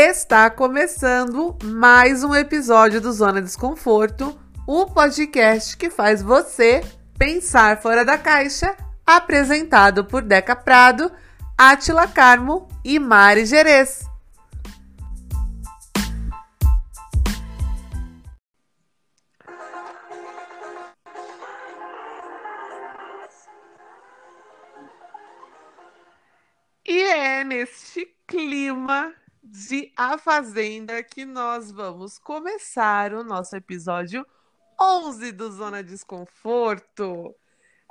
Está começando mais um episódio do Zona Desconforto, o podcast que faz você pensar fora da caixa, apresentado por Deca Prado, Atila Carmo e Mari Gerês. E é neste clima de A Fazenda que nós vamos começar o nosso episódio 11 do Zona Desconforto.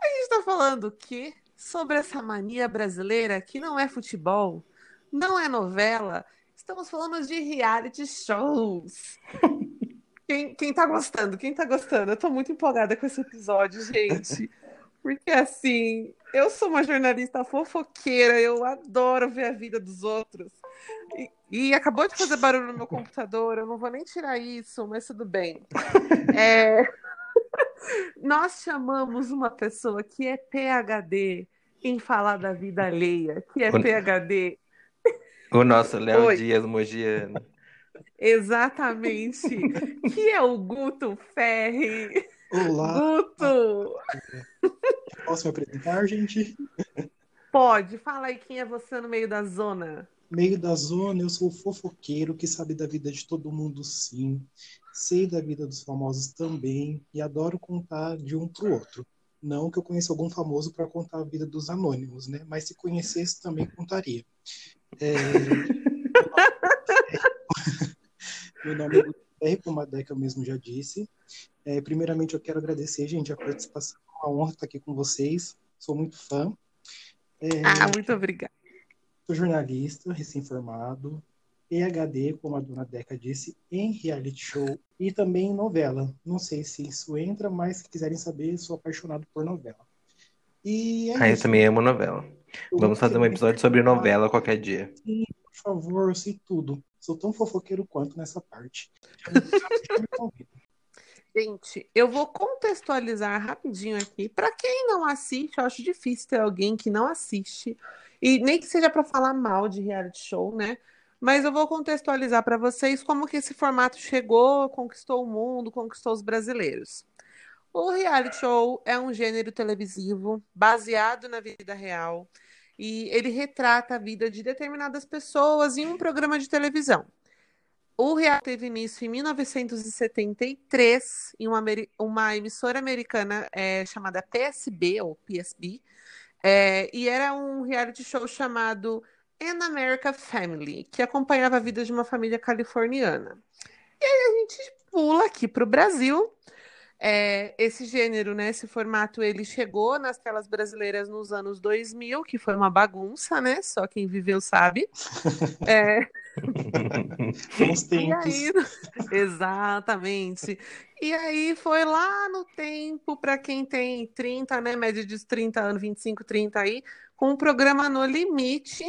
A gente está falando o quê? Sobre essa mania brasileira que não é futebol, não é novela, estamos falando de reality shows. Quem, quem tá gostando? Quem tá gostando? Eu tô muito empolgada com esse episódio, gente. Porque assim, eu sou uma jornalista fofoqueira, eu adoro ver a vida dos outros. E, e acabou de fazer barulho no meu computador, eu não vou nem tirar isso, mas tudo bem. É... Nós chamamos uma pessoa que é PhD em falar da vida alheia, que é O- PhD. O nosso Léo Oi. Dias Mogiano. Exatamente. que é o Guto Ferri. Olá, Guto! posso me apresentar, gente? Pode, fala aí quem é você no meio da zona. Meio da zona, eu sou fofoqueiro que sabe da vida de todo mundo, sim. Sei da vida dos famosos também e adoro contar de um pro outro. Não que eu conheça algum famoso para contar a vida dos anônimos, né? Mas se conhecesse também contaria. É... Meu nome é Ferri, como a Deca mesmo já disse. É, primeiramente, eu quero agradecer, gente, a participação. É uma honra estar aqui com vocês. Sou muito fã. É, Ah, muito obrigada. Sou jornalista, recém-formado, PhD, como a dona Deca disse, em reality show e também em novela. Não sei se isso entra, mas se quiserem saber, sou apaixonado por novela. E é Ah, eu isso. também amo novela. Eu Vamos fazer um episódio sobre novela qualquer dia. Por favor, eu sei tudo. Sou tão fofoqueiro quanto nessa parte. Gente, eu vou contextualizar rapidinho aqui. Para quem não assiste, eu acho difícil ter alguém que não assiste. E nem que seja para falar mal de reality show, né? Mas eu vou contextualizar para vocês como que esse formato chegou, conquistou o mundo, conquistou os brasileiros. O reality show é um gênero televisivo baseado na vida real e ele retrata a vida de determinadas pessoas em um programa de televisão. O reality teve início em 1973 em uma, uma emissora americana é, chamada PSB ou PSB, é, e era um reality show chamado An America Family, que acompanhava a vida de uma família californiana. E aí a gente pula aqui para o Brasil. É, esse gênero, né, esse formato, ele chegou nas telas brasileiras nos anos 2000, que foi uma bagunça, né? Só quem viveu sabe. É, Bons tempos. aí, exatamente. E aí foi lá no tempo, para quem tem 30, né, média de 30 anos, 25, 30 aí, com o programa No Limite,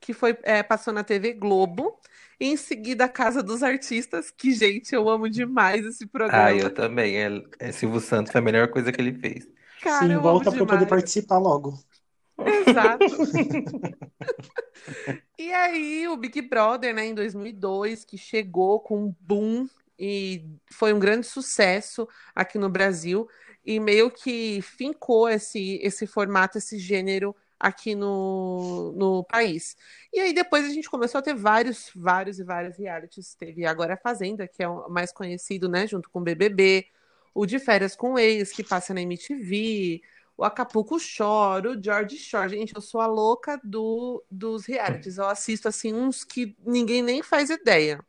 que foi, é, passou na TV Globo. Em seguida, a Casa dos Artistas, que, gente, eu amo demais esse Ah, programa. eu também. É, é Silvio Santos foi a melhor coisa que ele fez. Cara, Sim, volta para eu poder participar logo. Exato. E aí, o Big Brother, né, em 2002, que chegou com um boom e foi um grande sucesso aqui no Brasil e meio que fincou esse, esse formato, esse gênero aqui no, no país. E aí depois a gente começou a ter vários, vários e vários realities. Teve agora a Fazenda, que é o mais conhecido, né, junto com o BBB, o De Férias com Ex, que passa na MTV, o Acapulco Shore, o George Shore. Gente, eu sou a louca do, dos realities. Eu assisto, assim, uns que ninguém nem faz ideia.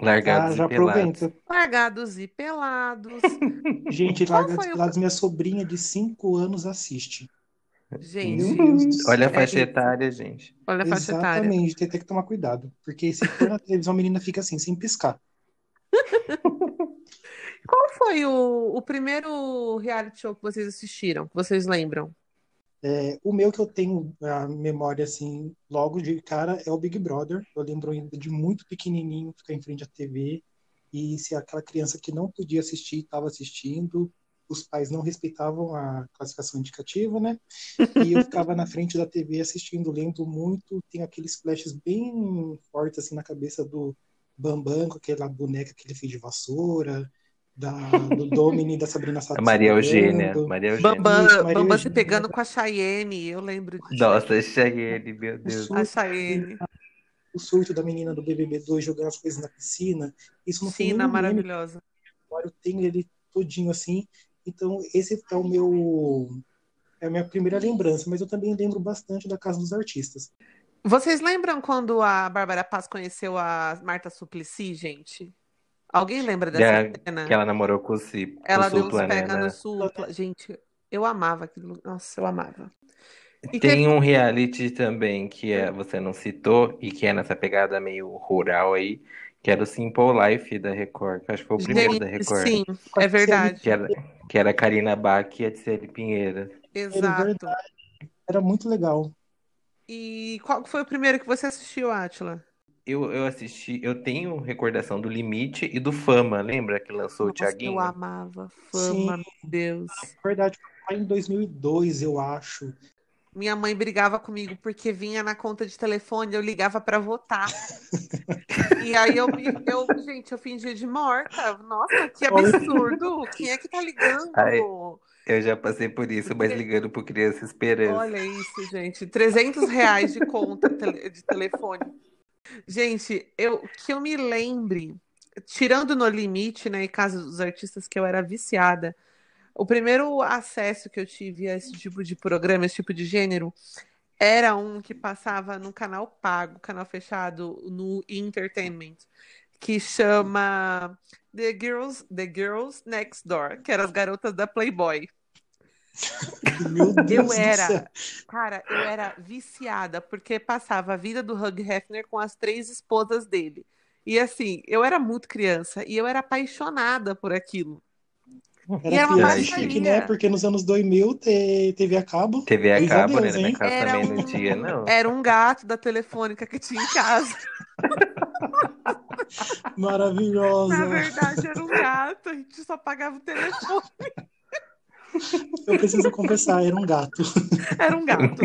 Ah, Largados já e pelados. Largados e pelados. Gente, Largados e o- Pelados, minha sobrinha de 5 anos assiste. Gente. Olha a É faixa isso. etária, gente. olha a faixa etária. Exatamente, tem tem que tomar cuidado. Porque se for na televisão, a menina fica assim, sem piscar. Qual foi o, o primeiro reality show que vocês assistiram? Que vocês lembram? É, o meu que eu tenho a memória assim, logo de cara, é o Big Brother. Eu lembro ainda de muito pequenininho ficar em frente à TV e se aquela criança que não podia assistir estava assistindo, os pais não respeitavam a classificação indicativa, né? E eu ficava na frente da TV assistindo, lembro muito, tem aqueles flashes bem fortes assim na cabeça do Bambam com aquela boneca que ele fez de vassoura, da, do Domini da Sabrina Sato. A Maria Eugênia. Maria Eugênia. Bambam, Isso, Maria Bambam se pegando com a Cheyenne, eu lembro disso. Nossa, Cheyenne, meu Deus. A Cheyenne. O surto da menina do BBB2 jogando as coisas na piscina. Isso não foi maravilhosa. eu tenho ele todinho assim. Então, esse é o meu. É a minha primeira lembrança, mas eu também lembro bastante da Casa dos Artistas. Vocês lembram quando a Bárbara Paz conheceu a Marta Suplicy, gente? Alguém lembra dessa Da- cena? Que ela namorou com o Cip, Ela deu Supla, né? pega na- no Supla. Gente, eu amava aquilo. Nossa, eu amava. E Tem teve- um reality também que é, você não citou e que é nessa pegada meio rural aí, que era o Simple Life da Record, que acho que foi o primeiro da Gente, Record. sim, é verdade. Que era, que era a Karina Bach e a Gisele Pinheiro. Exato. verdade. Era muito legal. E qual foi o primeiro que você assistiu, Átila? Eu, eu assisti, eu tenho recordação do Limite e do Fama, lembra que lançou o Nossa, Thiaguinho? eu amava. Fama, meu Deus. Na verdade, foi em 2002, eu acho. Minha mãe brigava comigo porque vinha na conta de telefone, eu ligava pra votar. E aí eu, eu, gente, eu fingia de morta. Nossa, que absurdo! Quem é que tá ligando? Ai, Eu já passei por isso, mas ligando pro Criança Esperança. Olha isso, gente. 300 reais de conta de telefone. Gente, eu, que eu me lembre, tirando no limite, né, e Casa dos Artistas, que eu era viciada, o primeiro acesso que eu tive a esse tipo de programa, esse tipo de gênero, era um que passava no canal pago, canal fechado, no Entertainment, que chama The Girls, The Girls Next Door, que eram as garotas da Playboy. Meu Deus Eu era, cara, eu era viciada, porque passava a vida do Hugh Hefner com as três esposas dele. E assim, eu era muito criança e eu era apaixonada por aquilo. E era Era uma baixaria. chique, né? Porque nos anos 2000 te- TV a cabo. TV a cabo, né? Deus, Na minha hein? casa Era também um- não tinha, não. Era um gato da telefônica que tinha em casa. Maravilhosa. Na verdade, era um gato, a gente só pagava o telefone. Eu preciso confessar, era um gato. Era um gato.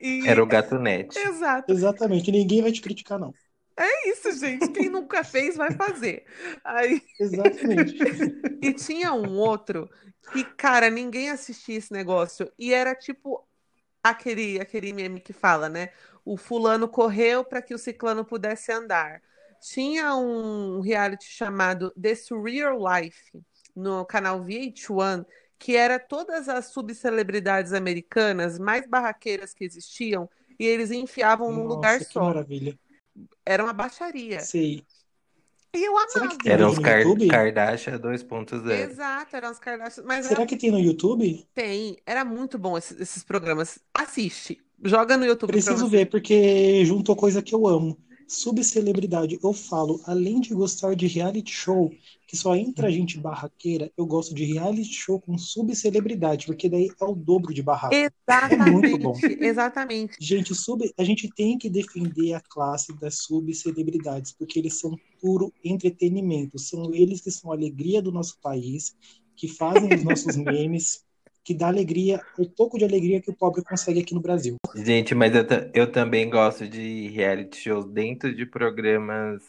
E... Era o Gato Net. Exato. Exatamente. Ninguém vai te criticar, não. É isso, gente. Quem nunca fez, vai fazer. Aí... Exatamente. E tinha um outro que, cara, ninguém assistia esse negócio. E era tipo aquele, aquele meme que fala, né? O fulano correu para que o ciclano pudesse andar. Tinha um reality chamado The Surreal Life no canal VH1, que era todas as subcelebridades americanas mais barraqueiras que existiam e eles enfiavam num lugar Nossa, que só. maravilha. Era uma baixaria. Sei. E eu Será amava. que tem Era no uns Kar YouTube? Kardashian 2.0. Exato, eram os Kardashians. Mas Será era que tem no YouTube? Tem, era muito bom esses, esses programas. Assiste, joga no YouTube Preciso ver, porque juntou coisa que eu amo. Subcelebridade. Eu falo, além de gostar de reality show, que só entra gente barraqueira, eu gosto de reality show com subcelebridade, porque daí é o dobro de barraco. muito bom. Exatamente, exatamente. Gente, sub, a gente tem que defender a classe das subcelebridades, porque eles são puro entretenimento. São eles que são a alegria do nosso país, que fazem os nossos memes, que dá alegria, o pouco de alegria que o pobre consegue aqui no Brasil. Gente, mas eu, eu também gosto de reality shows dentro de programas.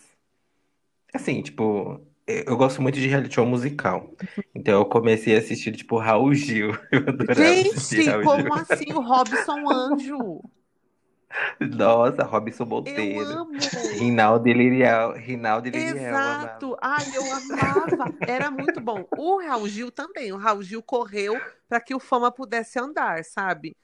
Assim, tipo, eu gosto muito de reality show musical. Então eu comecei a assistir, tipo, Raul Gil. Eu adorava Gente, Raul como Gil. assim o Robson Anjo? Nossa, Robson Eu Monteiro. amo. Rinaldo Iliriel. Rinaldo Iliriel, eu amava. Exato. Ai, eu amava. Era muito bom. O Raul Gil também. O Raul Gil correu para que o Fama pudesse andar, sabe?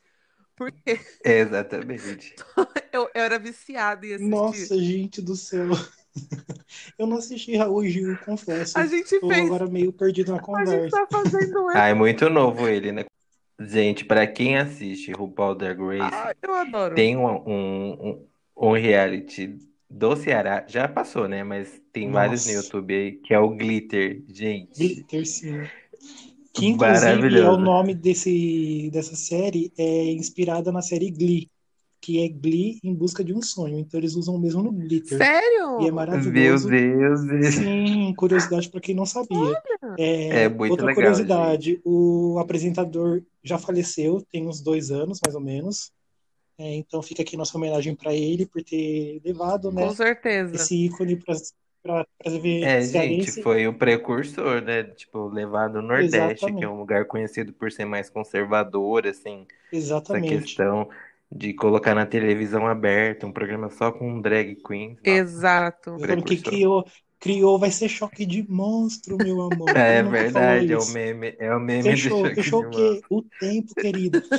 Porque Exatamente. eu, eu era viciada em assistir. Nossa, gente do céu. Eu não assisti Raul Gil, confesso. A gente Estou fez. agora meio perdido na A gente conversa. tá fazendo Ah, é muito novo ele, né? Gente, pra quem assiste RuPaul Drag Race, Ai, eu adoro. tem um, um, um, um reality do Ceará, já passou, né? Mas tem vários no Nossa. YouTube aí, que é o Glitter. Gente, Glitter, sim. Que inclusive é o nome desse, dessa série é inspirada na série Glee, que é Glee em busca de um sonho. Então eles usam o mesmo no Glitter. Sério? E é meu maravilhoso. Deus. Deus. Sim, curiosidade para quem não sabia. É, É muito outra legal, curiosidade, o apresentador já faleceu, tem uns dois anos, mais ou menos. É, então fica aqui nossa homenagem para ele por ter levado, né, Com certeza. esse ícone para pra, pra ver É, gente, foi o precursor, né? Tipo, levar no Nordeste, que é Exatamente. um lugar conhecido por ser mais conservador, assim, essa Exatamente. questão de colocar na televisão aberta um programa só com drag. Nossa, Exato. Exatamente. Que criou, criou, vai ser choque de monstro, meu amor. É verdade, é o isso? meme, é o meme do Fechou, Choque fechou de o quê? O tempo, querido.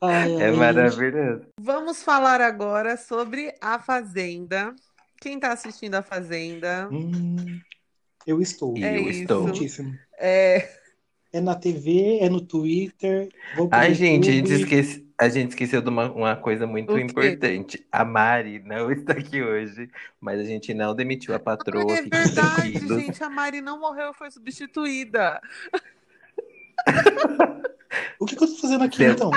Ai, É ai, maravilhoso. Vamos falar agora sobre A Fazenda. Quem tá assistindo A Fazenda? Hum, eu estou. É Eu estou. Muitíssimo. É, É na TV, é no Twitter, vou Ai, gente, a gente, esquece, a gente esqueceu de uma, uma coisa muito importante. A Mari não está aqui hoje, mas a gente não demitiu a patroa, é verdade, tranquilos. gente. A Mari não morreu, foi substituída. O que, que eu tô fazendo aqui, Seu- então?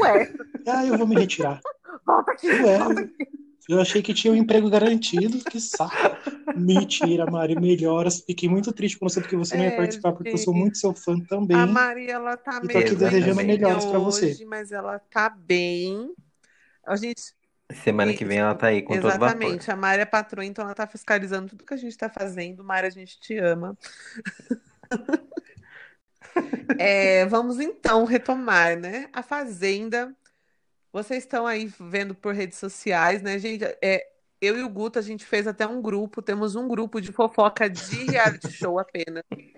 Ué, Ah, eu vou me retirar. volta aqui. Ué, volta aqui. Eu achei que tinha um emprego garantido. Que saco. Mentira, Mari, melhoras. Fiquei muito triste com você porque você não ia É, participar, porque eu sou muito seu fã também. A Mari, ela tá E tô aqui desejando doentinha melhoras pra você. hoje, mas ela tá bem. A gente, Semana que vem ela tá aí com todo vapor. exatamente, a Mari é patroa, então ela tá fiscalizando tudo que a gente tá fazendo. Mari, a gente te ama. É, vamos então retomar, né? A Fazenda. Vocês estão aí vendo por redes sociais, né, gente? É, eu e o Guto, a gente fez até um grupo, temos um grupo de fofoca de reality show apenas.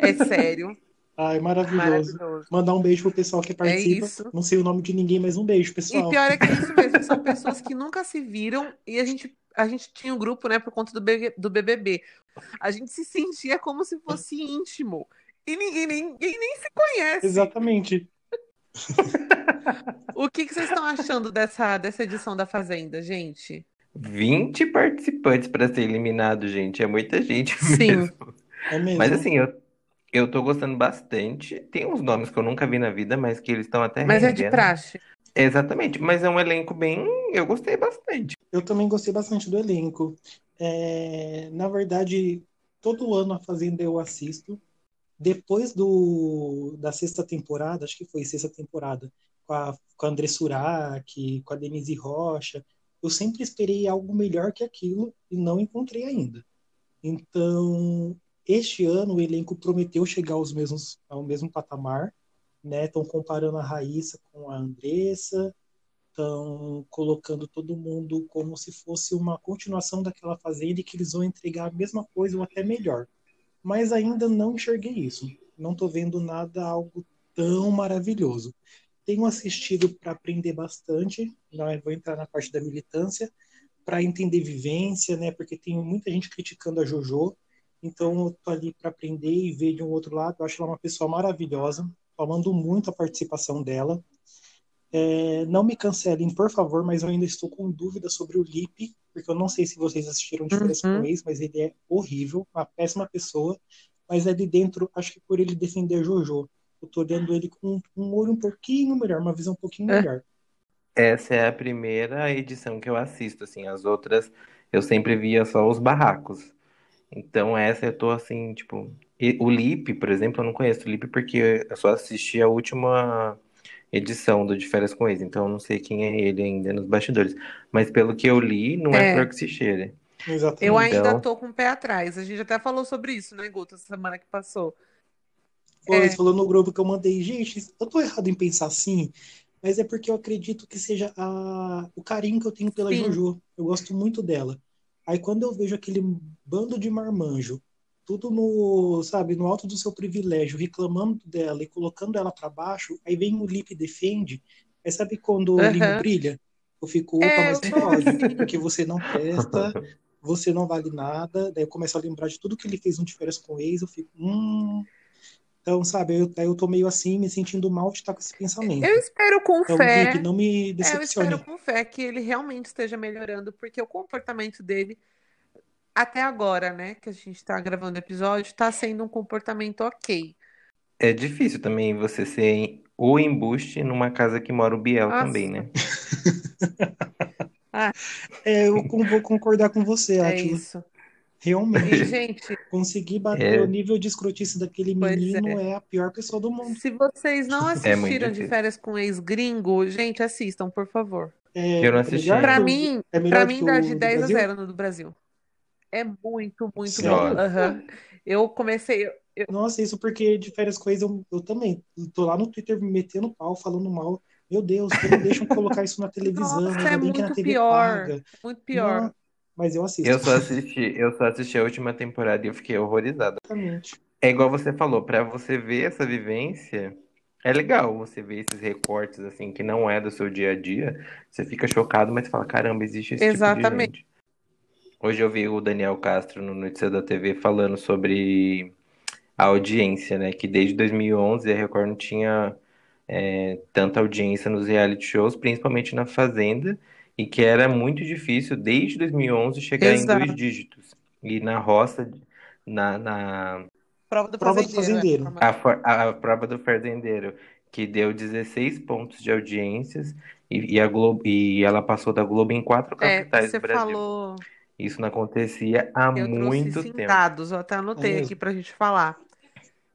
É sério, Ai, maravilhoso. maravilhoso. Mandar um beijo pro pessoal que participa. isso. Não sei o nome de ninguém, mas um beijo, E pessoal. pior é que é isso mesmo, são pessoas que nunca se viram e a gente, a gente tinha um grupo, né, por conta do, B- do BBB. A gente se sentia como se fosse íntimo. E ninguém, ninguém nem se conhece. Exatamente. O que, que vocês estão achando dessa, dessa edição da Fazenda, gente? 20 participantes para ser eliminado, gente. É muita gente Sim. mesmo. É mesmo. Mas assim, eu, eu tô gostando bastante. Tem uns nomes que eu nunca vi na vida, mas que eles estão até Mas é de rendendo. praxe. Exatamente, mas é um elenco bem. Eu gostei bastante. Eu também gostei bastante do elenco. É, na verdade, todo ano a Fazenda eu assisto. Depois do, da sexta temporada, acho que foi sexta temporada, com a, com a André Surak, com a Denise Rocha, eu sempre esperei algo melhor que aquilo e não encontrei ainda. Então, este ano o elenco prometeu chegar aos mesmos, ao mesmo patamar, né? Estão comparando a Raíssa com a Andressa, estão colocando todo mundo como se fosse uma continuação daquela fazenda e que eles vão entregar a mesma coisa ou até melhor. Mas ainda não enxerguei isso. Não estou vendo nada algo tão maravilhoso. Tenho assistido para aprender bastante, não, eu vou entrar na parte da militância, para entender vivência, né? Porque tem muita gente criticando a JoJo, então eu tô ali para aprender e ver de um outro lado. Eu acho ela uma pessoa maravilhosa, falando muito a participação dela. É, não me cancelem, por favor, mas eu ainda estou com dúvida sobre o Lipe, porque eu não sei se vocês assistiram de férias Uhum. com ex, mas ele é horrível, uma péssima pessoa. Mas ali dentro, acho que por ele defender Jojo, eu tô olhando ele com um olho um pouquinho melhor, uma visão um pouquinho É. melhor. Essa é a primeira edição que eu assisto, assim. As outras eu sempre via só os barracos. Então essa eu tô assim, tipo. e o Lipe, por exemplo, eu não conheço o Lipe porque eu só assisti a última edição do De Férias com Ex, então eu não sei quem é ele ainda nos bastidores. Mas pelo que eu li, não é É. flor que se cheire. Exatamente. Eu ainda Então- tô com o pé atrás. A gente até falou sobre isso, né, Guto, essa semana que passou. Pois, É. falou no grupo que eu mandei, gente, eu tô errado em pensar assim, mas é porque eu acredito que seja a, o carinho que eu tenho pela Sim. Jojo. Eu gosto muito dela. Aí quando eu vejo aquele bando de marmanjo, tudo no, sabe, no alto do seu privilégio, reclamando dela e colocando ela pra baixo, aí vem o Lipe e defende. Aí sabe quando o Aham. olhinho brilha? Eu fico, opa, É, mas não pode, assim. porque você não presta, você não vale nada. Daí eu começo a lembrar de tudo que ele fez no De Férias com o ex, eu fico, hum. Então, sabe, eu, eu tô meio assim, me sentindo mal de estar com esse pensamento. Eu espero com Então, fé. Vic, não me É, eu decepcione. espero com fé que ele realmente esteja melhorando, porque o comportamento dele, até agora, né, que a gente tá gravando o episódio, tá sendo um comportamento ok. É difícil também você ser o embuste numa casa que mora o Biel Nossa. também, né? É, eu vou concordar com você, É Átila. isso. Realmente, E, gente, conseguir bater É. o nível de escrotice daquele menino é. é a pior pessoa do mundo. se vocês não É assistiram de difícil. Férias com Ex-Gringo, gente, assistam, por favor. É, Eu não é assisti. Pra mim, é pra mim dá de do 10 a Brasil? 0 no do Brasil. É muito, muito bom. Sério? Aham. Eu comecei. eu- Nossa, isso porque de férias coisas eu, eu também. Eu tô lá no Twitter me metendo pau, falando mal. Meu Deus, que não deixam colocar isso na televisão, Nossa, é bem que na muito TV pior. paga. Muito pior. Não, mas eu assisto. Eu só assisti, eu só assisti a última temporada e eu fiquei horrorizado. Exatamente. É igual você falou, pra você ver essa vivência, é legal você ver esses recortes assim que não é do seu dia a dia. Você fica chocado, mas você fala, caramba, existe esse Exatamente. tipo de gente. Hoje eu vi o Daniel Castro no Notícia da TV falando sobre a audiência, né? Que desde 2011 a Record não tinha é, tanta audiência nos reality shows, principalmente na Fazenda, e que era muito difícil desde 2011 chegar em Exato. dois dígitos. E na roça, na, na Prova do Prova do fazendeiro. fazendeiro. é. a, for- a prova do fazendeiro, que deu 16 pontos de audiências, e, e a Globo, e ela passou da Globo em quatro É, capitais você do Brasil. falou. Isso não acontecia há Eu muito tempo. dados, eu até anotei É aqui mesmo. pra gente falar.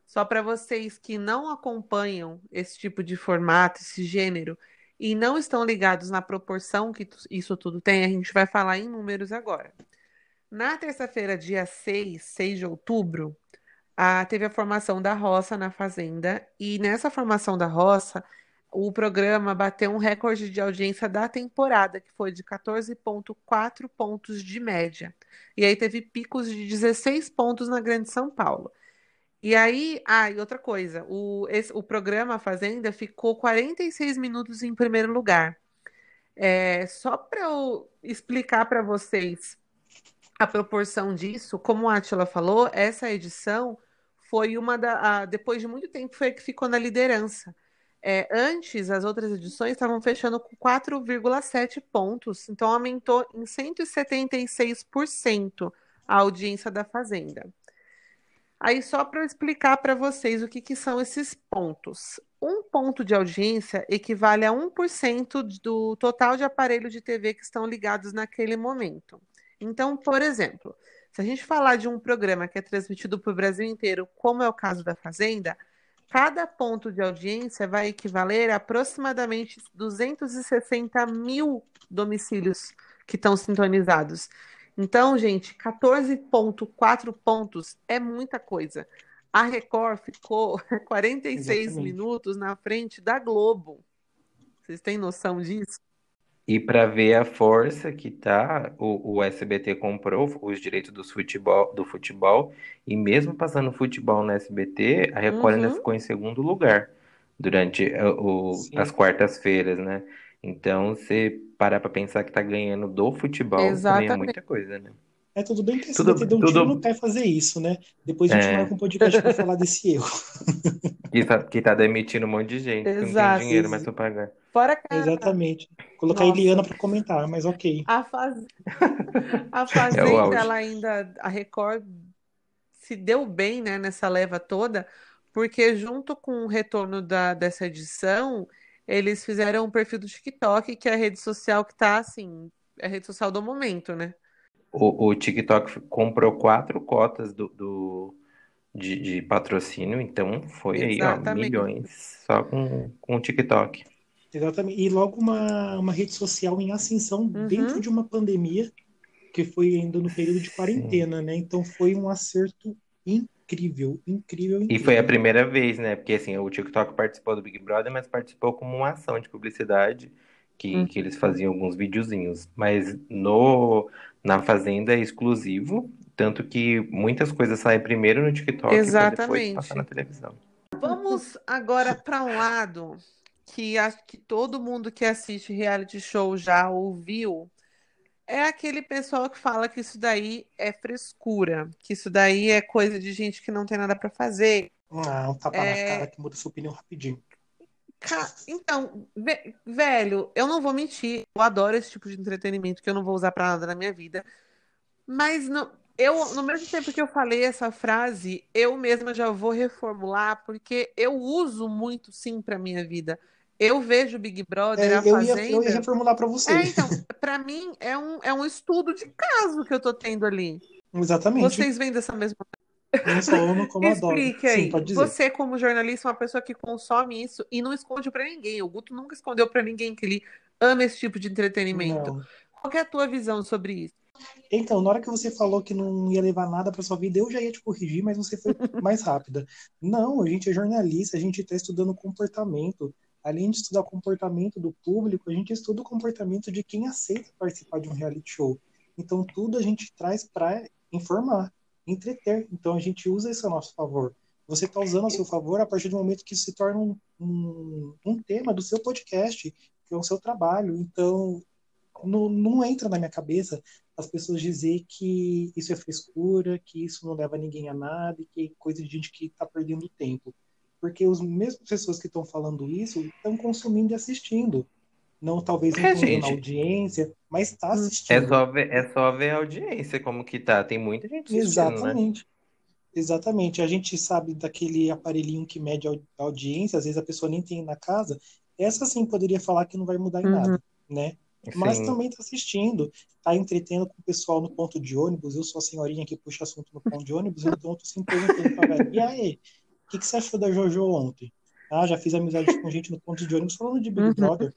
Só para vocês que não acompanham esse tipo de formato, esse gênero, e não estão ligados na proporção que isso tudo tem, a gente vai falar em números agora. Na terça-feira, dia 6, 6 de outubro, a- teve a formação da roça na Fazenda, e nessa formação da roça, o programa bateu um recorde de audiência da temporada, que foi de 14,4 pontos de média. E aí teve picos de 16 pontos na Grande São Paulo. E aí, ah, e outra coisa, o, esse- o programa Fazenda ficou 46 minutos em primeiro lugar. É, só para eu explicar para vocês a proporção disso, como a Atila falou, essa edição foi uma da. a- depois de muito tempo, foi a que ficou na liderança. É, antes, as outras edições estavam fechando com 4,7 pontos, então aumentou em 176% a audiência da Fazenda. Aí, só para explicar para vocês o que, que são esses pontos. Um ponto de audiência equivale a 1% do total de aparelhos de TV que estão ligados naquele momento. Então, por exemplo, se a gente falar de um programa que é transmitido para o Brasil inteiro, como é o caso da Fazenda, cada ponto de audiência vai equivaler a aproximadamente 260 mil domicílios que estão sintonizados. Então, gente, 14,4 pontos é muita coisa. A Record ficou 46 Exatamente. minutos na frente da Globo. Vocês têm noção disso? E para ver a força que tá, o, o SBT comprou os direitos dos futebol, do futebol, e mesmo passando futebol no SBT, a Record ainda Uhum. ficou em segundo lugar durante eh, o- Sim. as quartas-feiras, né? Então, você parar para pensar que tá ganhando do futebol também é Exatamente. muita coisa, né? É tudo bem que a Tudo- SBT deu um tudo- tiro no pé fazer isso, né? Depois a gente É. marca um podcast pra falar desse erro. Que tá, que tá demitindo um monte de gente, que não tem Exato. dinheiro mais pra pagar. Fora que a, Exatamente. Colocar a Nossa. Eliana pra comentar, mas ok. a, faz... a É Fazenda, auge. ela ainda, a Record se deu bem, né, nessa leva toda, porque junto com o retorno da, dessa edição, eles fizeram um perfil do TikTok, que é a rede social que tá, assim, é a rede social do momento, né? O, o TikTok comprou quatro cotas do, do- de, de patrocínio, então foi aí, ó, milhões só com, com o TikTok. Exatamente. E logo uma, uma rede social em ascensão Uhum. dentro de uma pandemia, que foi ainda no período de quarentena, né? Então foi um acerto incrível, incrível, E incrível. foi a primeira vez, né? Porque assim, o TikTok participou do Big Brother, mas participou como uma ação de publicidade que, Hum. que eles faziam alguns videozinhos. Mas no, na Fazenda é exclusivo, tanto que muitas coisas saem primeiro no TikTok para depois Exatamente. passar na televisão. Vamos agora para um lado que acho que todo mundo que assiste reality show já ouviu. É aquele pessoal que fala que isso daí é frescura, que isso daí é coisa de gente que não tem nada para fazer. Ah, um tapa É. na cara que muda sua opinião rapidinho. Então, ve- velho, eu não vou mentir, eu adoro esse tipo de entretenimento que eu não vou usar pra nada na minha vida. Mas no, eu, no mesmo tempo que eu falei essa frase, eu mesma já vou reformular, porque eu uso muito sim pra minha vida. Eu vejo Big Brother, É, a eu ia, eu ia Fazenda. reformular pra você. É, então, pra mim é um, é um estudo de caso que eu tô tendo ali. Exatamente. Vocês vêm dessa mesma. Não só amo como adoro. Explique aí. Sim. Você, como jornalista, é uma pessoa que consome isso e não esconde pra ninguém. O Guto nunca escondeu pra ninguém que ele ama esse tipo de entretenimento. Não. Qual é a tua visão sobre isso? Então, na hora que você falou que não ia levar nada pra sua vida, eu já ia te corrigir, mas você foi mais rápida. Não, a gente é jornalista, a gente está estudando comportamento. Além de estudar comportamento do público, a gente estuda o comportamento de quem aceita participar de um reality show. Então, tudo a gente traz para informar, entreter. Então, a gente usa isso a nosso favor. Você está usando a seu favor a partir do momento que se torna um, um, um tema do seu podcast, que é o seu trabalho. Então, não, não entra na minha cabeça as pessoas dizer que isso é frescura, que isso não leva ninguém a nada, e que é coisa de gente que está perdendo tempo. Porque as mesmas pessoas que estão falando isso estão consumindo e assistindo. Não talvez não É, gente. na audiência, mas está É assistindo. só ver, é só ver a audiência como que tá. Tem muita gente assistindo, né? Exatamente. Exatamente. A gente sabe daquele aparelhinho que mede a au- a audiência, às vezes a pessoa nem tem na casa. Essa sim poderia falar que não vai mudar em Uhum. nada, né? Mas Sim. também está assistindo, está entretendo com o pessoal no ponto de ônibus. Eu sou a senhorinha que puxa assunto no ponto de ônibus, então eu tô sempre perguntando pra velho, e aí, o que, que você achou da Jojo ontem? Ah, já fiz amizade com gente no ponto de ônibus falando de Big Uhum. Brother.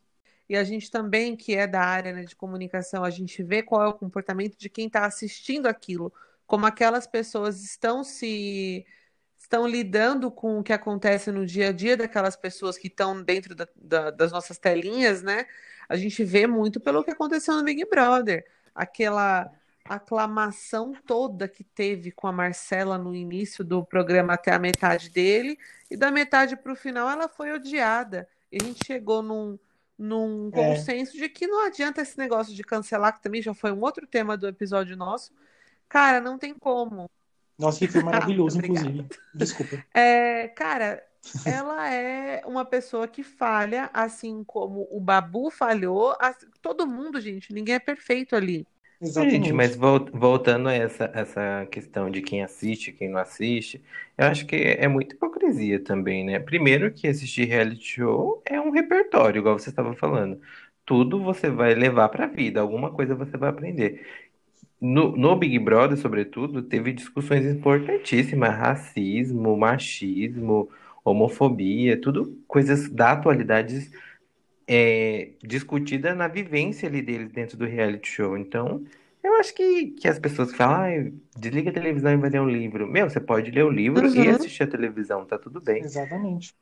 E a gente também, que é da área, né, de comunicação, a gente vê qual é o comportamento de quem está assistindo aquilo, como aquelas pessoas estão se estão lidando com o que acontece no dia a dia daquelas pessoas que estão dentro da- da- das nossas telinhas, né? A gente vê muito pelo que aconteceu no Big Brother, aquela aclamação toda que teve com a Marcela no início do programa até a metade dele, e da metade para o final ela foi odiada. E a gente chegou num, num É. consenso de que não adianta esse negócio de cancelar, que também já foi um outro tema do episódio nosso. Cara, não tem como. Nossa, que foi maravilhoso, inclusive. Desculpa. É, cara, ela é uma pessoa que falha, assim como o Babu falhou. assim, todo mundo, gente, ninguém é perfeito ali. Exatamente. Gente, mas vol- voltando a essa, essa questão de quem assiste, quem não assiste, eu acho que é muita hipocrisia também, né? Primeiro que assistir reality show é um repertório, igual você estava falando. Tudo você vai levar para a vida, alguma coisa você vai aprender. No, no Big Brother, sobretudo, teve discussões importantíssimas, racismo, machismo, homofobia, tudo coisas da atualidade é, discutida na vivência ali deles dentro do reality show. Então, eu acho que, que as pessoas que falam, "Ai, desliga a televisão e vai ler um livro. Meu, você pode ler o livro e Uhum. assistir a televisão, tá tudo bem. Exatamente.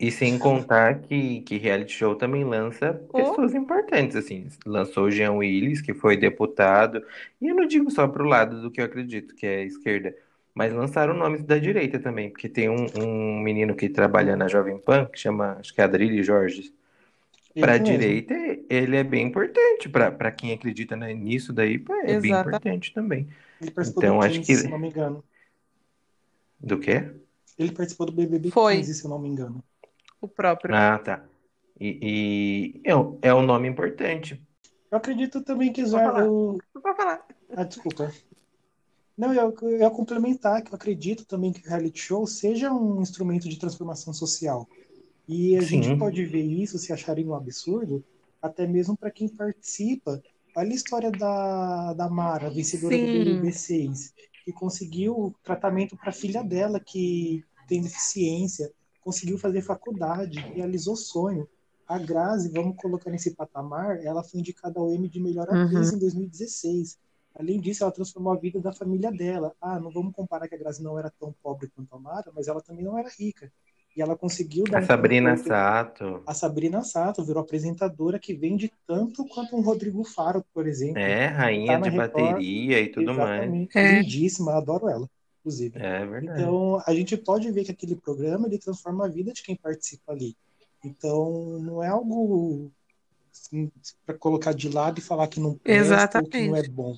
E sem contar que, que reality show também lança Oh. pessoas importantes, assim. Lançou o Jean Willis, que foi deputado, e eu não digo só pro lado do que eu acredito, que é a esquerda, mas lançaram nomes da direita também, porque tem um, um menino que trabalha na Jovem Pan, que chama, acho que é Adrilho Jorge. Pra mesmo. direita, ele é bem importante. Pra pra quem acredita né, nisso daí, pô, é bem Exatamente. importante também. Ele participou Então, do acho 15, que- se não me engano. Do quê? Ele participou do BBB Foi. 15, se eu não me engano. O próprio. Ah, tá. E, e é, um- é um nome importante. Eu acredito também que falar. Ah, desculpa. Não, eu, eu complementar que eu acredito também que o reality show seja um instrumento de transformação social. E a Sim. gente pode ver isso, se acharem um absurdo, até mesmo para quem participa. Olha a história da, da Mara, vencedora do Sim. BBB 6, que conseguiu tratamento para a filha dela, que tem deficiência, conseguiu fazer faculdade, realizou sonho. A Grazi, vamos colocar nesse patamar, ela foi indicada ao Emmy de melhor Uhum. atriz em 2016. Além disso, ela transformou a vida da família dela. Ah, não vamos comparar que a Grazi não era tão pobre quanto a Mara, mas ela também não era rica. E ela conseguiu dar A um Sabrina Sato. A Sabrina Sato virou apresentadora que vende tanto quanto um Rodrigo Faro, por exemplo. É, rainha Tá de Record, bateria e tudo mais. Exatamente. É. Lindíssima, adoro ela, inclusive. É verdade. Então, a gente pode ver que aquele programa ele transforma a vida de quem participa ali. Então, não é algo para colocar de lado e falar que não presta ou que não é Exatamente. bom.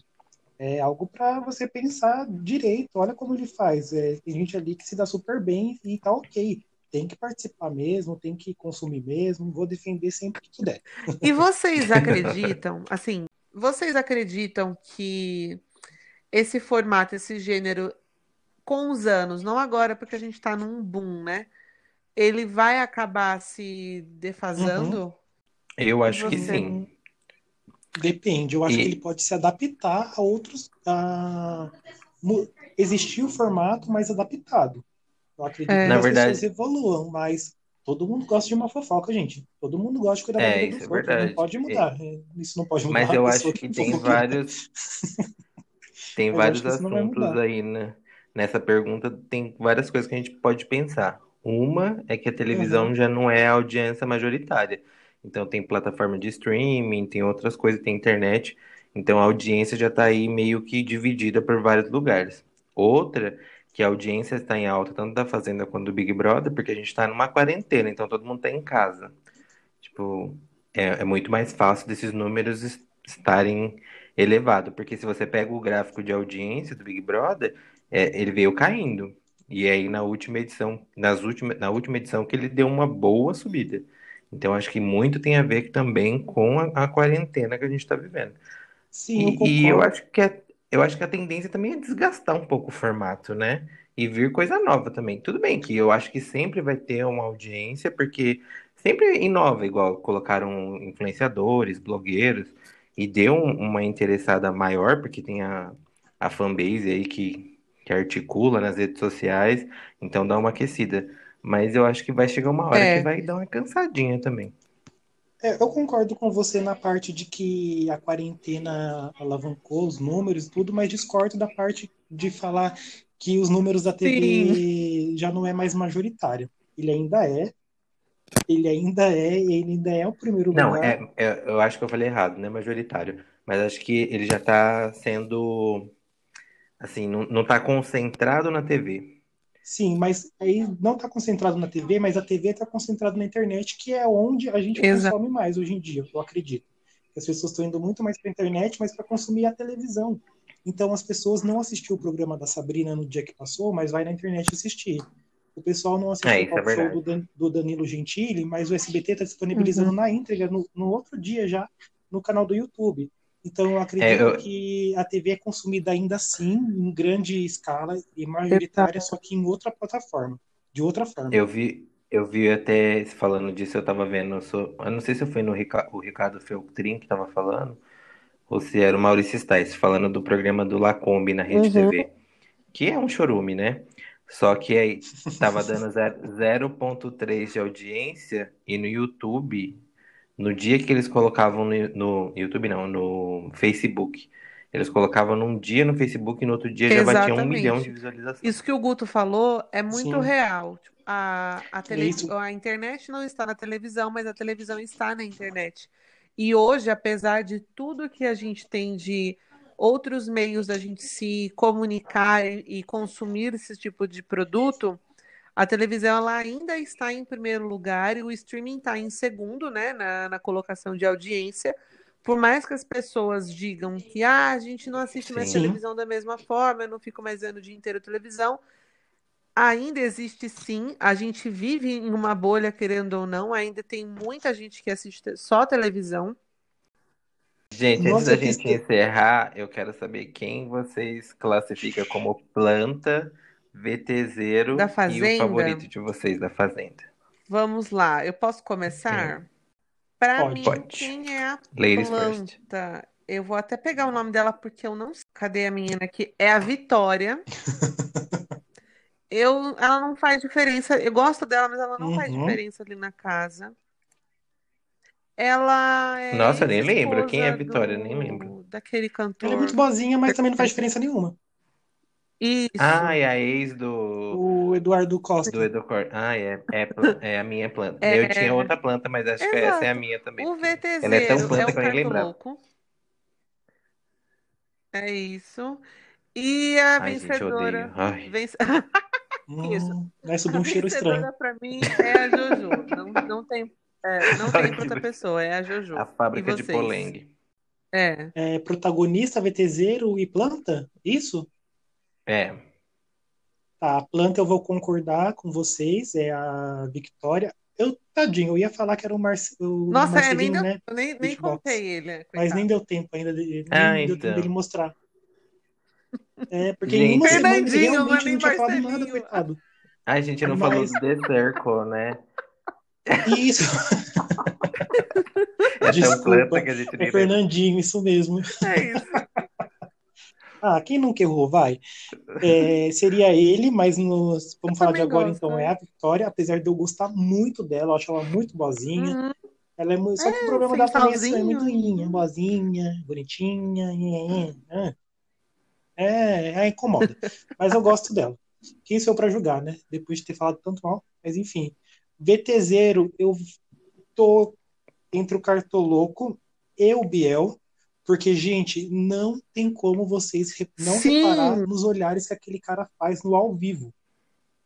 É algo para você pensar direito. Olha como ele faz. É, tem gente ali que se dá super bem e tá ok. Tem que participar mesmo, tem que consumir mesmo. Vou defender sempre que puder. E vocês acreditam, assim, vocês acreditam que esse formato, esse gênero, com os anos, não agora porque a gente tá num boom, né? Ele vai acabar se defasando? Eu acho que Você- sim. Depende, eu acho E- que ele pode se adaptar a outros. A... Existir o formato mais adaptado. Eu acredito É. que Na as verdade- pessoas evoluam, mas todo mundo gosta de uma fofoca, gente. Todo mundo gosta de cuidar É, da vida isso dos é outros. verdade. Não pode mudar. É, Isso não pode mudar. Mas eu acho que tem fofoqueia. vários. Tem Mas vários que não vai assuntos aí né? nessa pergunta, tem várias coisas que a gente pode pensar. Uma é que a televisão Uhum. já não é a audiência majoritária. Então tem plataforma de streaming, tem outras coisas, tem internet. Então a audiência já está aí meio que dividida por vários lugares. Outra, que a audiência está em alta, tanto da Fazenda quanto do Big Brother, porque a gente está numa quarentena, então todo mundo está em casa. Tipo, é, é muito mais fácil desses números es- estarem elevados, porque se você pega o gráfico de audiência do Big Brother, é, ele veio caindo. E aí na última edição, nas última, na última edição que ele deu uma boa subida. Então acho que muito tem a ver também com a, a quarentena que a gente está vivendo. Sim, eu E, e eu acho que é, eu acho que a tendência também é desgastar um pouco o formato, né? E vir coisa nova também. Tudo bem que eu acho que sempre vai ter uma audiência, porque sempre inova, igual colocaram influenciadores, blogueiros, e deu um- uma interessada maior, porque tem a, a fanbase aí que, que articula nas redes sociais, então dá uma aquecida. Mas eu acho que vai chegar uma hora É. que vai dar uma cansadinha também. É, eu concordo com você na parte de que a quarentena alavancou os números e tudo, mas discordo da parte de falar que os números da TV já não é mais majoritário. Ele ainda é. Ele ainda é, ele ainda é o primeiro Não, lugar. é, é- eu acho que eu falei errado, não é majoritário. Mas acho que ele já tá sendo. Assim, não, não tá concentrado na TV. Sim, mas aí não está concentrado na TV, mas a TV está concentrada na internet, que é onde a gente Exato. consome mais hoje em dia, eu acredito. As pessoas estão indo muito mais para a internet, mas para consumir a televisão. Então as pessoas não assistiram o programa da Sabrina no dia que passou, mas vai na internet assistir. O pessoal não assistiu É, o é show do, Dan- do Danilo Gentili, mas o SBT está disponibilizando na íntegra no, no outro dia já no canal do YouTube. Então eu acredito É, eu- que a TV é consumida ainda assim, em grande escala e majoritária, só que em outra plataforma, de outra forma. Eu vi, eu vi até falando disso, eu tava vendo. Eu, sou- eu não sei se foi no Rica- o Ricardo Feltrin que tava falando, ou se era o Maurício Stais, falando do programa do Lacombe na Rede Uhum. TV. Que é um chorume, né? Só que aí tava dando zero- 0,3 de audiência e no YouTube, no dia que eles colocavam no, no YouTube, não, no Facebook. Eles colocavam num dia no Facebook e no outro dia já batia um Exatamente. milhão de visualizações. Isso que o Guto falou é muito Sim. real. A, a, tele- a internet não está na televisão, mas a televisão está na internet. E hoje, apesar de tudo que a gente tem de outros meios da gente se comunicar e consumir esse tipo de produto, a televisão ela ainda está em primeiro lugar e o streaming está em segundo, né, na, na colocação de audiência. Por mais que as pessoas digam que ah, a gente não assiste mais Sim. televisão da mesma forma, eu não fico mais vendo o dia inteiro televisão, ainda existe sim. A gente vive em uma bolha, querendo ou não, ainda tem muita gente que assiste só televisão. Gente, antes Nossa, da eu fiz gente que- encerrar, eu quero saber quem vocês classificam como planta, VTZero Da e o Fazenda? favorito de vocês da Fazenda. Vamos lá, eu posso começar? Para Pode. mim, Pode. quem é a Ladies first. planta? Eu vou até pegar o nome dela porque eu não sei. Cadê a menina aqui? É a Vitória. Eu, ela não faz diferença. Eu gosto dela, mas ela não faz Uhum. diferença ali na casa. Ela é Nossa, eu nem lembro. Quem é ex-esposa Vitória? do- Nem lembro. Daquele cantor. Ela é muito boazinha, mas também não faz diferença nenhuma. Isso. Ah, é a ex do, O Eduardo Costa. do Edu Cor. Ah, é, é, pla- é a minha planta. É. Eu tinha outra planta, mas acho que essa é a Exato. minha também. O VTZero Ela é tão é planta o que eu nem lembrava. cartoloco. É isso. E a Ai, gente, eu vencedora. Ai. Vence... Isso. Hum, vai subir A um cheiro vencedora estranho. pra mim é a Jojo. Não, não tem, é, não tem pra outra pessoa, é a Jojo. A fábrica de vocês? polengue. É. É, protagonista, VTZero e planta? Isso? É. Tá, a planta eu vou concordar com vocês, é a Victoria. Eu, tadinho, eu ia falar que era o, Marce, o Nossa, é, nem Marcelinho, deu, né? eu nem, nem contei ele, Mas coitado. nem deu tempo ainda, de, nem Ah, deu então. tempo dele mostrar. É, porque Gente. em uma semana ele Fernandinho, realmente não é não tinha falado nada, coitado. Ai, gente, não Mas- falou The Circle, né? Isso. É Desculpa, planta que a gente É nem Fernandinho, isso mesmo. É isso. Ah, quem nunca errou, vai. É, seria ele, mas no- vamos falar de agora, gosto, então, né? é a Vitória, apesar de eu gostar muito dela, eu acho ela muito boazinha. Uhum. Ela é muito... Só que É, o problema dela também é amendoinha, boazinha, bonitinha, nhê, é, é, incomoda. Mas eu gosto dela. Quem sou eu pra julgar, né? Depois de ter falado tanto mal, mas enfim. VTZero, eu tô entre o Cartoloco e o Biel, porque, gente, não tem como vocês não Sim. reparar nos olhares que aquele cara faz no ao vivo.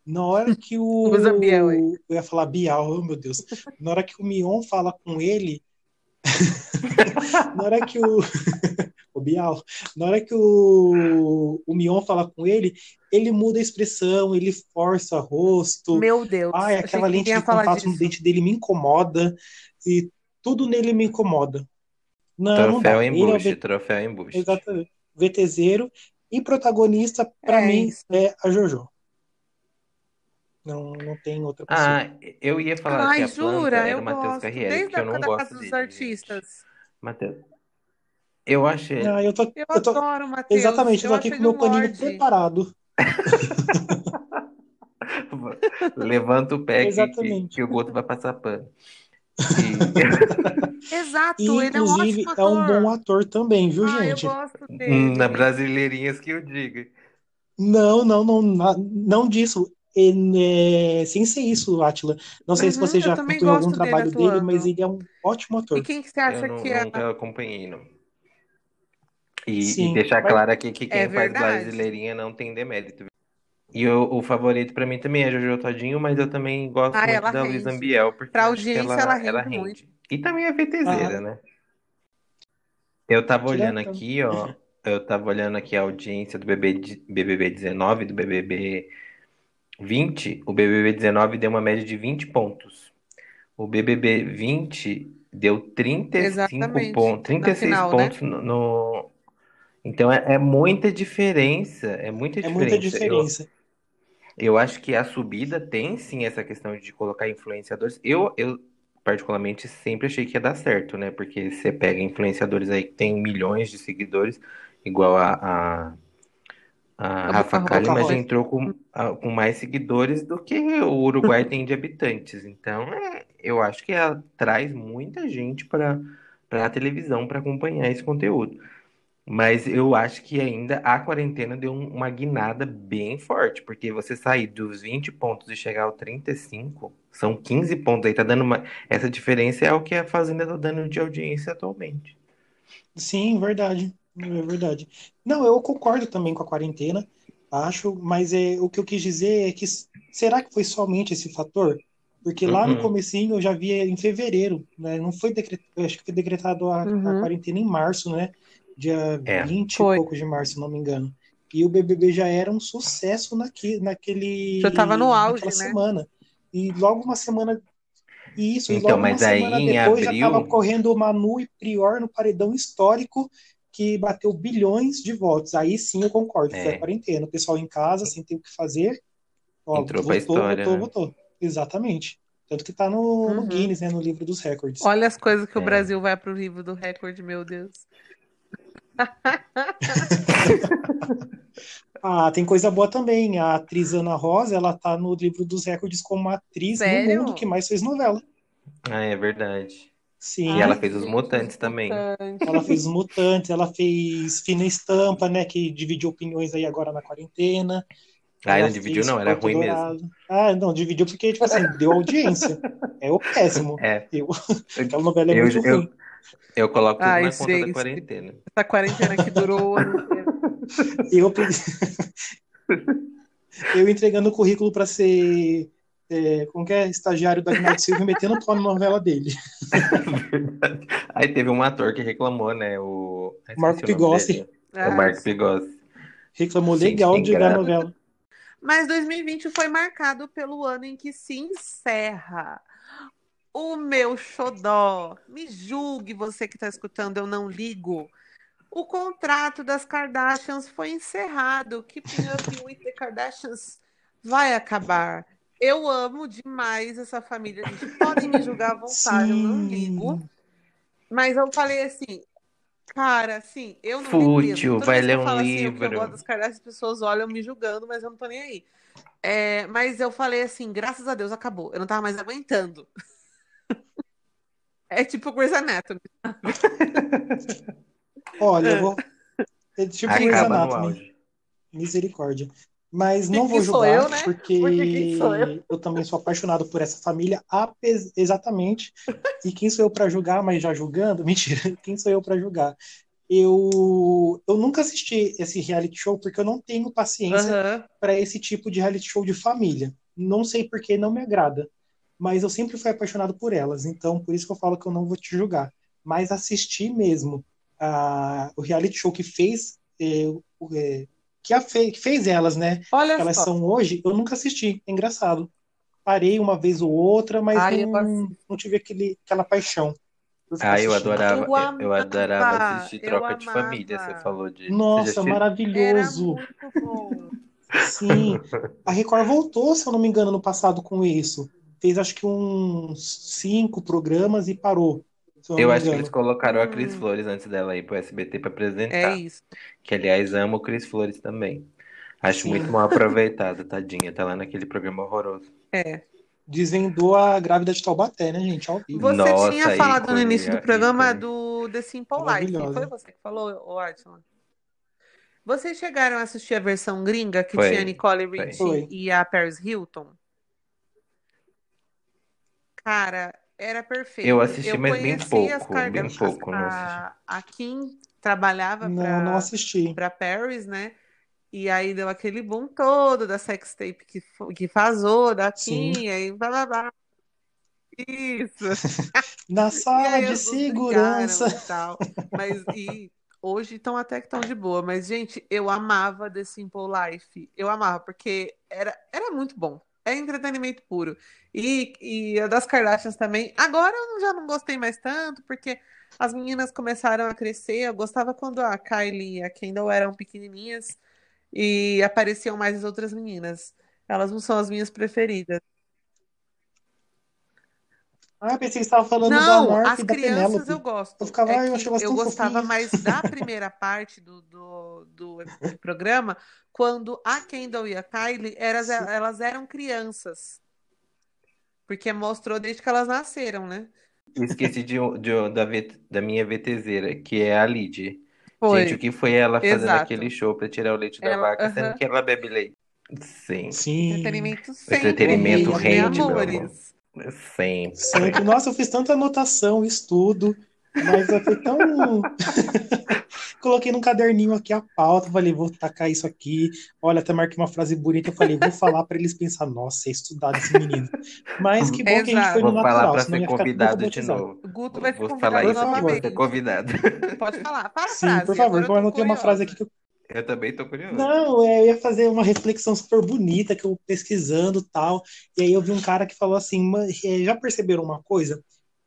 Na hora que o. Usa Biel aí. Eu ia falar Bial, oh meu Deus. Na hora que o Mion fala com ele. na hora que o. o Bial. Na hora que o, o Mion fala com ele, ele muda a expressão, ele força o rosto. Meu Deus. Ai, aquela que lente de contato no disso. dente dele me incomoda. E tudo nele me incomoda. Não, não Troféu dá. Ele é o embuste, V- troféu embuste. Exatamente. VTZero. E protagonista, pra É mim, isso. é a Jojo. Não, não tem outra pessoa. Ah, eu ia falar Ai, que a planta jura? era Eu o Matheus. Carriere, Desde a eu não gosto Casa dos dele. Artistas. Matheus. Eu achei. Ah, eu tô, Eu eu tô- adoro o Matheus. exatamente, eu tô aqui com o meu paninho preparado. Levanta o pé que, que, que o Goto vai passar pano. E- Exato, E, ele é um inclusive, ótimo é um bom ator também, viu, Ah, eu gente? gosto dele. Na Brasileirinhas que eu diga. Não, não, não, não disso. Ele é- sem ser isso, Átila. Não sei se Uhum, você eu já acompanhou algum dele trabalho dele, atuando. mas ele é um ótimo E ator. quem que você acha Eu não- que é? nunca acompanhei, não. E, Sim, e deixar mas- claro aqui que quem É faz. Brasileirinha não tem demérito. E o, o favorito pra mim também é Jojo Todinho, mas eu também gosto Ah, muito ela da rende. Luísa Ambiel, porque Pra acho que audiência, ela rende muito. E também é VTZera, Ah. né? Eu tava olhando aqui, ó. Eu tava olhando aqui a audiência do BB, de- BBB 19, do BBB 20. O BBB 19 deu uma média de 20 pontos. O BBB 20 deu 35 Exatamente. pontos, Na 36 final, né? pontos no, no- Então é, é muita diferença, é muita É muita Eu- diferença. Eu acho que a subida tem sim essa questão de colocar influenciadores. Eu, eu particularmente, sempre achei que ia dar certo, né? Porque você pega influenciadores aí que tem milhões de seguidores, igual a, a, a A Rafa Rosa. já entrou com, a- com mais seguidores do que o Uruguai tem de habitantes. Então, é, eu acho que ela traz muita gente para a televisão para acompanhar esse conteúdo. Mas eu acho que ainda a quarentena deu um- uma guinada bem forte, porque você sair dos 20 pontos e chegar ao 35, são 15 pontos aí, tá dando uma. Essa diferença é o que a Fazenda tá dando de audiência atualmente. Sim, verdade. É verdade. Não, eu concordo também com a quarentena, acho, mas é, o que eu quis dizer é que s- será que foi somente esse fator? Porque lá no Uhum. comecinho eu já via em fevereiro, né? Não foi decretado, acho que foi decretado a, a Uhum. quarentena em março, né? Dia É. 20 Foi. e poucos de março, se não me engano. E o BBB já era um sucesso naque, naquele, Já tava no auge, naquela né? semana. E logo uma semana. Isso, e Então, logo uma mas aí semana em depois já abril- estava correndo o Manu e Prior no paredão histórico que bateu bilhões de votos. Aí sim eu concordo, foi É. a quarentena. O pessoal em casa, sem ter o que fazer, ó, Entrou pra votou, história, votou, né? votou. Exatamente. Tanto que tá no, no Uhum. Guinness, né, no livro dos recordes. Olha as coisas que o É. Brasil vai pro livro do recorde, meu Deus. Ah, tem coisa boa também. A atriz Ana Rosa, ela tá no livro dos recordes como a atriz Sério? no mundo que mais fez novela. Ah, é verdade. Sim. E ela fez os Mutantes também. Mutantes. Ela fez os Mutantes, ela fez Fina Estampa, né? Que dividiu opiniões aí agora na quarentena. Ah, Ela não dividiu, não, era ruim mesmo. Dourado. Ah, não, dividiu porque, tipo assim, deu audiência. É o péssimo. É. Eu, aquela novela é Eu, muito eu, ruim. eu coloco tudo Ai, na conta da gente. quarentena. Essa quarentena que durou o ano inteiro. Eu, eu entregando o currículo para ser. É, como que é? Estagiário do Agnaldo Silva metendo pau na novela dele. Aí teve um ator que reclamou, né? O. Ah, Marco Pigossi. dele. É o Marco Pigossi. Reclamou Gente, legal de ver a graça. novela. Mas 2020 foi marcado pelo ano em que se encerra o meu xodó. Me julgue, você que está escutando, eu não ligo. O contrato das Kardashians foi encerrado. Keeping Up with the Kardashians vai acabar. eu amo demais essa família. Gente, podem me julgar à vontade, eu não ligo. Sim. Mas eu falei assim, cara, assim, eu não Fútil, vai que ler um falo assim, o que eu livro. gosto das Kardashians, as pessoas olham me julgando, mas eu não tô nem aí. É, mas eu falei assim, graças a Deus acabou. Eu não tava mais aguentando. É tipo Grey's Anatomy. Olha, É. eu vou. É tipo Grey's Acaba no Anatomy. auge. Misericórdia. Mas não vou julgar, eu, né? porque Porque quem sou eu? eu também sou apaixonado por essa família, apes- exatamente. E quem sou eu para julgar, mas já julgando? Mentira, quem sou eu para julgar? Eu, eu nunca assisti esse reality show porque eu não tenho paciência Aham. para esse tipo de reality show de família. Não sei por que não me agrada, mas eu sempre fui apaixonado por elas, então por isso que eu falo que eu não vou te julgar. Mas assistir mesmo ah, o reality show que fez, o- eh, que, a fe- que fez elas, né? Olha que elas só. são hoje, eu nunca assisti. É engraçado. Parei uma vez ou outra, mas Ai, não, não tive aquele, aquela paixão Ah, eu adorava, Eu eu, eu adorava assistir Troca de Família. Você falou de. Nossa, maravilhoso. muito bom. Sim. A Record voltou, se eu não me engano, no passado com isso. Fez acho que uns cinco programas e parou, eu Eu acho que eles colocaram a Cris Hum. Flores antes dela ir pro SBT pra É apresentar. isso. Que, aliás, amo Cris Flores também. Acho Sim. muito mal aproveitada, tadinha. Tá lá naquele programa horroroso. É. Desvendou a grávida de Taubaté, né, gente? Ao vivo. Você Nossa, tinha falado no ícone, início do programa ícone. do The Simple Life. Foi você que falou, Atila? Vocês chegaram a assistir a versão gringa que Foi, tinha a Nicole Richie e a Paris Hilton? Cara, era perfeito. Eu assisti, Eu mas bem conheci as pouco, bem as- pouco, não a, a Kim trabalhava Não, não para assisti. para Paris, né? E aí deu aquele boom todo da sextape que, que vazou da Sim. Kim, aí blá blá blá. Isso. Na E sala aí de segurança. e tal. Mas e hoje estão até que estão de boa. Mas, gente, eu amava The Simple Life. Eu amava, porque era, era muito bom. É entretenimento puro. E, e a das Kardashians também. Agora eu já não gostei mais tanto, porque as meninas começaram a crescer. Eu gostava quando a Kylie e a Kendall eram pequenininhas e apareciam mais as outras meninas. Elas não são as minhas preferidas. Ah, pensei que você estava falando da Não, as e da crianças eu gosto. Eu ficava, É eu eu gostava mais da primeira parte do, do, do, programa, quando a Kendall e a Kylie, elas, elas eram crianças. Porque mostrou desde que elas nasceram, né? Esqueci de, de- da, da minha VTZera, que é a Lid. Gente, o que foi ela fazendo Exato. aquele show pra tirar o leite da Ela, vaca, sendo aham. que ela bebe leite? Sim, Sim, Entretenimento sempre, entretenimento rende, meu amores? Sempre. sempre. Nossa, eu fiz tanta anotação, estudo, mas foi tão. Coloquei num caderninho aqui a pauta, falei, vou tacar isso aqui. Olha, até marquei uma frase bonita, eu falei, vou falar pra eles pensar, nossa, é estudado esse menino. Mas que bom que a gente Exato. foi no Vou falar natural, pra senão ser ia ficar tudo convidado de novo. O Guto vai ser Vou falar convidado isso favor. ser convidado. Pode falar. Fala Sim, frase. por favor, eu anotei uma frase aqui que eu Eu também tô curioso. Não, é, eu ia fazer uma reflexão super bonita que eu pesquisando tal. E aí eu vi um cara que falou assim: "Ma- é, já perceberam uma coisa?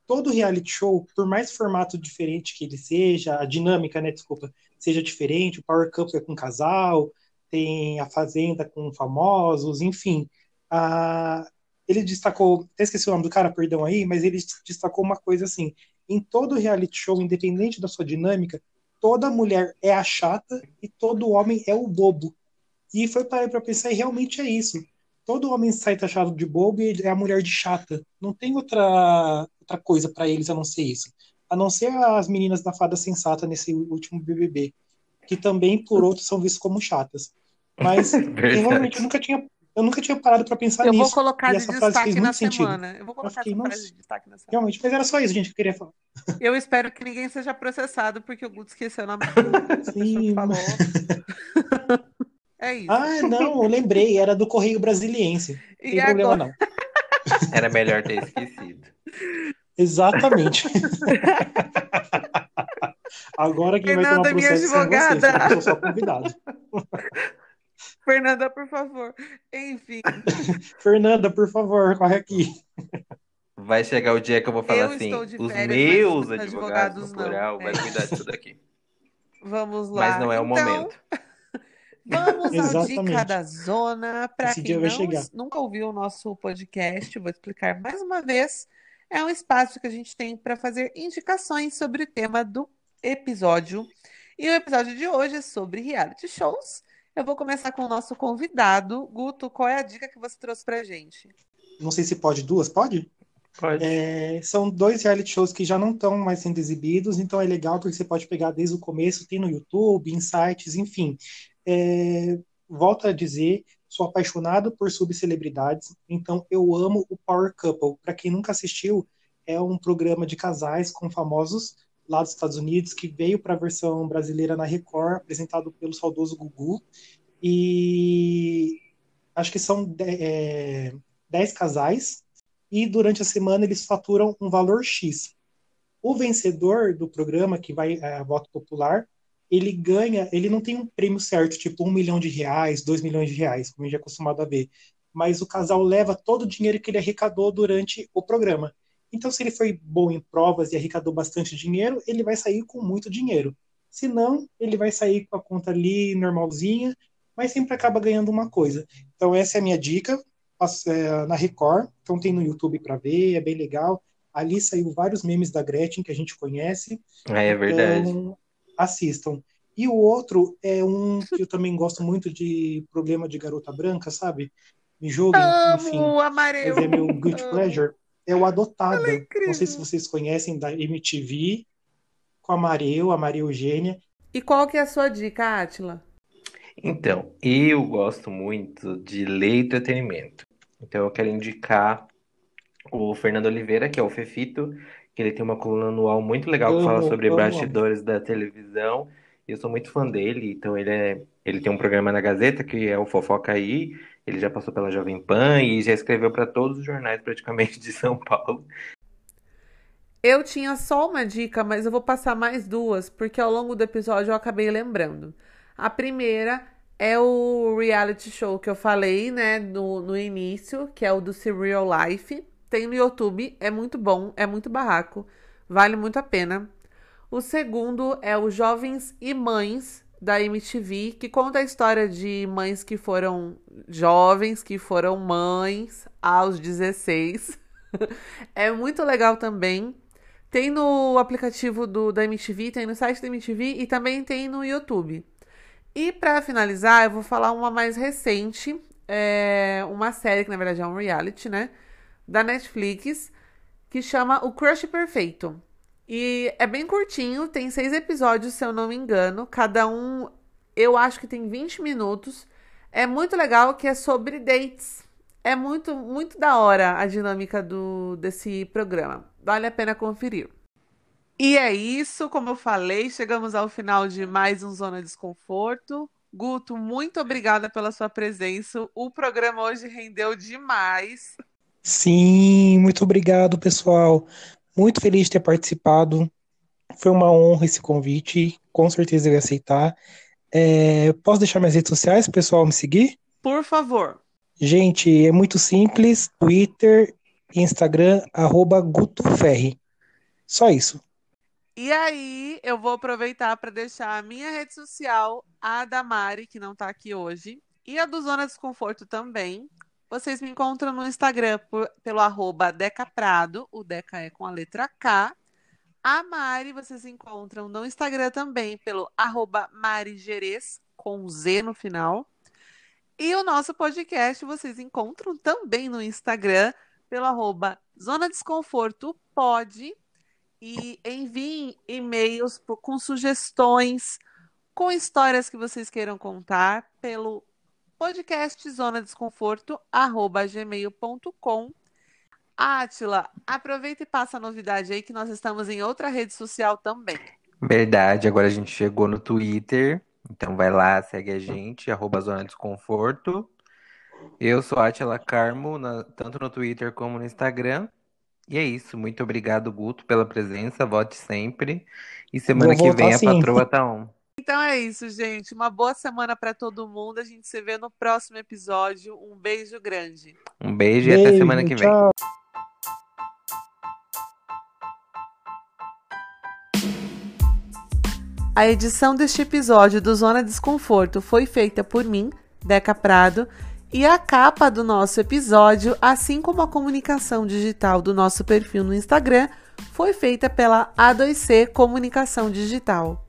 Todo reality show, por mais formato diferente que ele seja, a dinâmica, né, desculpa, seja diferente, o Power Couple é com casal, tem a Fazenda com famosos, enfim. a- ele destacou, até esqueci o nome do cara, perdão aí, mas ele destacou uma coisa assim: em todo reality show, independente da sua dinâmica, toda mulher é a chata e todo homem é o bobo. E foi para para pensar e realmente é isso. Todo homem sai taxado de bobo e é a mulher de chata. Não tem outra, outra coisa para eles a não ser isso. A não ser as meninas da fada sensata nesse último BBB, que também, por outros, são vistas como chatas. Mas eu realmente eu nunca tinha, eu nunca tinha parado para pensar Eu vou nisso. colocar E de essa frase destaque na muito sentido. semana. Eu vou colocar fiquei, essa nossa. frase de destaque na semana. Realmente, mas era só isso, gente, que eu queria falar. Eu espero que ninguém seja processado porque o Guto esqueceu o nome Sim. falou. É isso. Ah, não, eu lembrei, era do Correio Brasiliense. Não e tem problema, agora? não. Era melhor ter esquecido. Exatamente. Agora quem vai tomar Fernanda, minha processo são vocês, advogada. porque eu sou só convidado. Fernanda, por favor. Enfim, Fernanda, por favor, corre aqui. Vai chegar o dia que eu vou falar Eu assim: estou de os férias, meus advogados, advogados no não. plural, vai É. cuidar disso daqui. vamos lá. Mas não é o Então, momento. Vamos ao Exatamente. Dica da Zona. Para quem não, nunca ouviu o nosso podcast, vou explicar mais uma vez. É um espaço que a gente tem para fazer indicações sobre o tema do episódio. E o episódio de hoje é sobre reality shows. Eu vou começar com o nosso convidado. Guto, qual é a dica que você trouxe pra gente? Não sei se pode duas, pode? Pode. É, são dois reality shows que já não estão mais sendo exibidos, então é legal porque você pode pegar desde o começo, tem no YouTube, em sites, enfim. É, volto a dizer, sou apaixonado por subcelebridades, então eu amo o Power Couple. Para quem nunca assistiu, é um programa de casais com famosos lá dos Estados Unidos que veio para a versão brasileira na Record, apresentado pelo saudoso Gugu. E acho que são de- é, 10 casais e durante a semana eles faturam um valor X. O vencedor do programa, que vai a voto popular, ele ganha, ele não tem um prêmio certo, tipo um milhão de reais, dois milhões de reais, como a gente é acostumado a ver. Mas o casal leva todo o dinheiro que ele arrecadou durante o programa. Então, se ele foi bom em provas e arrecadou bastante dinheiro, ele vai sair com muito dinheiro. Se não, ele vai sair com a conta ali normalzinha, mas sempre acaba ganhando uma coisa. Então, essa é a minha dica é, na Record, então tem no YouTube para ver, é bem legal. Ali saiu vários memes da Gretchen que a gente conhece, Ah, é verdade. então assistam. E o outro é um que eu também gosto muito de programa de garota branca, sabe? Me julguem, enfim, Amo, mas amarelo. é meu guilty Amo. pleasure. É o Adotada. É. Não sei se vocês conhecem da MTV, com a Mareu, a Maria Eugênia. E qual que é a sua dica, Átila? Então, eu gosto muito de ler entretenimento. Então, eu quero indicar o Fernando Oliveira, que é o Fefito, que ele tem uma coluna anual muito legal que fala Amo, sobre amo, bastidores da televisão. E eu sou muito fã dele, então ele é, ele tem um programa na Gazeta que é o Fofoca Aí. Ele já passou pela Jovem Pan e já escreveu para todos os jornais praticamente de São Paulo. Eu tinha só uma dica, mas eu vou passar mais duas, porque ao longo do episódio eu acabei lembrando. A primeira é o reality show que eu falei, né, no, no início, que é o do Serial Life. Tem no YouTube, é muito bom, é muito barraco, vale muito a pena. O segundo é o Jovens e Mães da MTV, que conta a história de mães que foram jovens, que foram mães aos 16. É muito legal também. Tem no aplicativo do, da MTV, tem no site da MTV e também tem no YouTube. E para finalizar, eu vou falar uma mais recente, é uma série que na verdade é um reality, né? Da Netflix, que chama O Crush Perfeito. E é bem curtinho, tem seis episódios, se eu não me engano. Cada um, eu acho que tem 20 minutos. É muito legal que é sobre dates. É muito, muito da hora a dinâmica do, desse programa. Vale a pena conferir. E é isso, como eu falei, chegamos ao final de mais um Zona Desconforto. Guto, muito obrigada pela sua presença. O programa hoje rendeu demais. Sim, muito obrigado, pessoal. Muito feliz de ter participado. Foi uma honra esse convite. Com certeza eu ia aceitar. É, posso deixar minhas redes sociais pessoal me seguir? Por favor. Gente, é muito simples. Twitter, Instagram, arroba GutoFerri. Só isso. E aí, eu vou aproveitar para deixar a minha rede social, a da Mari, que não está aqui hoje, e a do Zona Desconforto também. Vocês me encontram no Instagram por- pelo arroba Decaprado, o Deca é com a letra K. A Mari vocês encontram no Instagram também pelo arroba Marigerês, com Z no final. E o nosso podcast vocês encontram também no Instagram pelo arroba Zona Desconforto Pod. E enviem e-mails com sugestões, com histórias que vocês queiram contar pelo podcast zona desconforto arroba gmail.com. Átila, aproveita e passa a novidade aí que nós estamos em outra rede social também. Verdade, agora a gente chegou no Twitter, então vai lá, segue a gente, arroba Zona Desconforto. Eu sou Atila Carmo, na- tanto no Twitter como no Instagram. E é isso, muito obrigado, Guto, pela presença, vote sempre. E semana que vem voltar a patroa tá on. Então é isso, gente. Uma boa semana para todo mundo. A gente se vê no próximo episódio. Um beijo grande. Um beijo e até Beijo, semana que vem. tchau. A edição deste episódio do Zona Desconforto foi feita por mim, Deca Prado, e a capa do nosso episódio, assim como a comunicação digital do nosso perfil no Instagram, foi feita pela A2C Comunicação Digital.